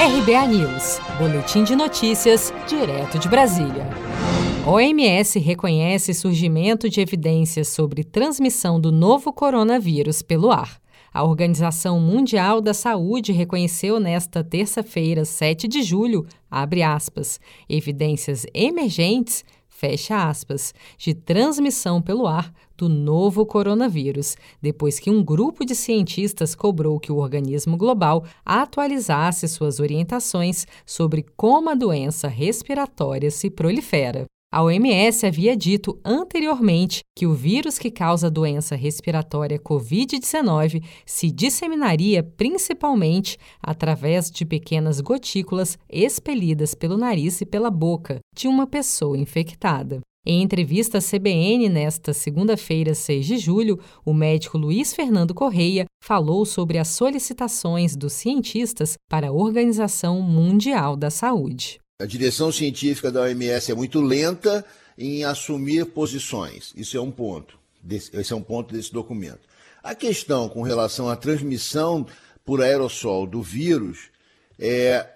RBA News, Boletim de Notícias, direto de Brasília. OMS reconhece surgimento de evidências sobre transmissão do novo coronavírus pelo ar. A Organização Mundial da Saúde reconheceu nesta terça-feira, 7 de julho, abre aspas, evidências emergentes fecha aspas, de transmissão pelo ar do novo coronavírus, depois que um grupo de cientistas cobrou que o organismo global atualizasse suas orientações sobre como a doença respiratória se prolifera. A OMS havia dito anteriormente que o vírus que causa a doença respiratória Covid-19 se disseminaria principalmente através de pequenas gotículas expelidas pelo nariz e pela boca de uma pessoa infectada. Em entrevista à CBN nesta segunda-feira, 6 de julho, o médico Luiz Fernando Correia falou sobre as solicitações dos cientistas para a Organização Mundial da Saúde. A direção científica da OMS é muito lenta em assumir posições. Isso é um ponto. Esse é um ponto desse documento. A questão com relação à transmissão por aerossol do vírus é,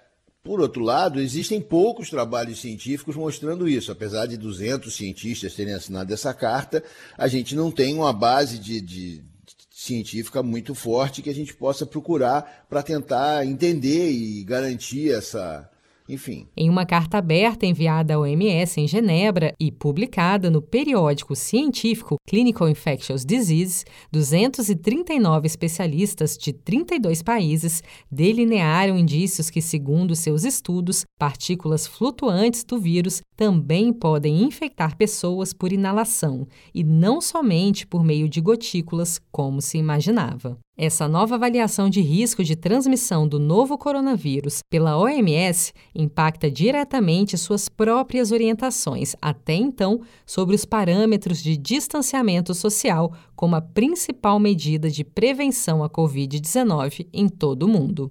por outro lado, existem poucos trabalhos científicos mostrando isso. Apesar de 200 cientistas terem assinado essa carta, a gente não tem uma base de, de científica muito forte que a gente possa procurar para tentar entender e garantir essa, enfim. Em uma carta aberta enviada à OMS em Genebra e publicada no periódico científico Clinical Infectious Diseases, 239 especialistas de 32 países delinearam indícios que, segundo seus estudos, partículas flutuantes do vírus também podem infectar pessoas por inalação e não somente por meio de gotículas, como se imaginava. Essa nova avaliação de risco de transmissão do novo coronavírus pela OMS impacta diretamente suas próprias orientações, até então, sobre os parâmetros de distanciamento social como a principal medida de prevenção à Covid-19 em todo o mundo.